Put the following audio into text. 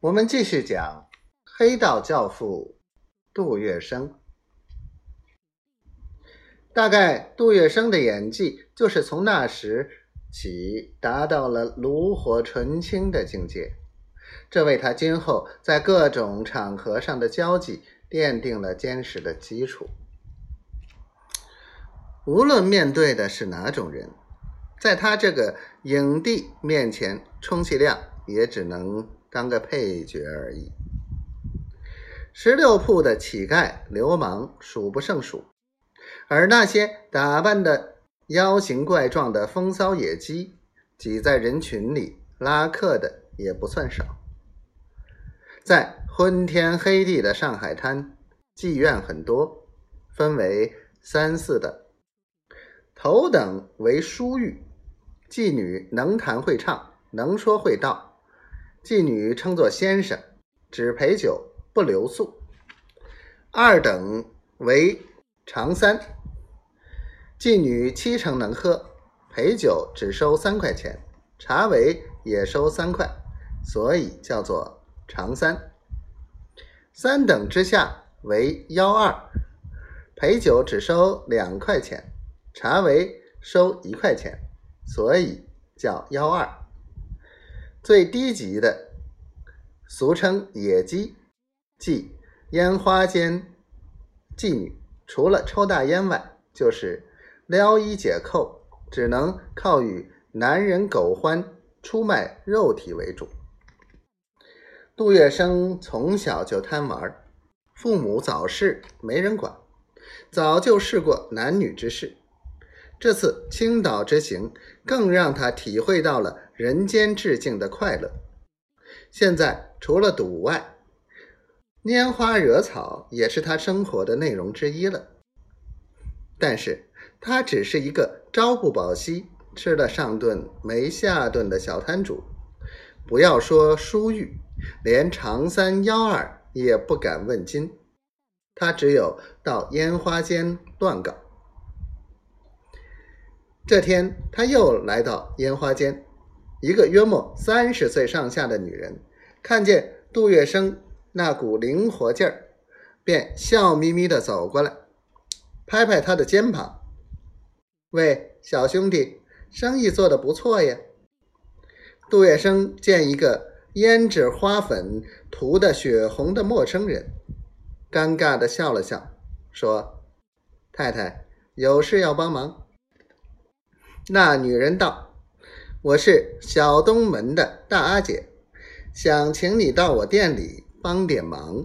我们继续讲黑道教父杜月笙。大概杜月笙的演技就是从那时起达到了炉火纯青的境界，这为他今后在各种场合上的交际奠定了坚实的基础。无论面对的是哪种人，在他这个影帝面前，充其量也只能。当个配角而已。十六铺的乞丐、流氓数不胜数，而那些打扮的妖形怪状的风骚野鸡，挤在人群里拉客的也不算少。在昏天黑地的上海滩，妓院很多，分为三四等。头等为书玉，妓女能弹会唱，能说会道。妓女称作先生，只陪酒不留宿。二等为长三，妓女七成能喝，陪酒只收三块钱，茶围也收三块，所以叫做长三。三等之下为幺二，陪酒只收两块钱，茶围收一块钱，所以叫幺二。最低级的，俗称野鸡，即烟花间妓女，除了抽大烟外，就是撩衣解扣，只能靠与男人苟欢、出卖肉体为主。杜月笙从小就贪玩，父母早逝，没人管，早就试过男女之事。这次青岛之行，更让他体会到了人间致敬的快乐。现在除了赌外，拈花惹草也是他生活的内容之一了。但是他只是一个朝不保夕、吃了上顿没下顿的小摊主，不要说书玉，连长三幺二也不敢问津。他只有到烟花间乱搞。这天，他又来到烟花间，一个约莫三十岁上下的女人看见杜月笙那股灵活劲儿，便笑眯眯的走过来，拍拍他的肩膀：“喂，小兄弟，生意做得不错呀。”杜月笙见一个胭脂花粉涂的血红的陌生人，尴尬的笑了笑，说：“太太，有事要帮忙。”那女人道：“我是小东门的大阿姐，想请你到我店里帮点忙。”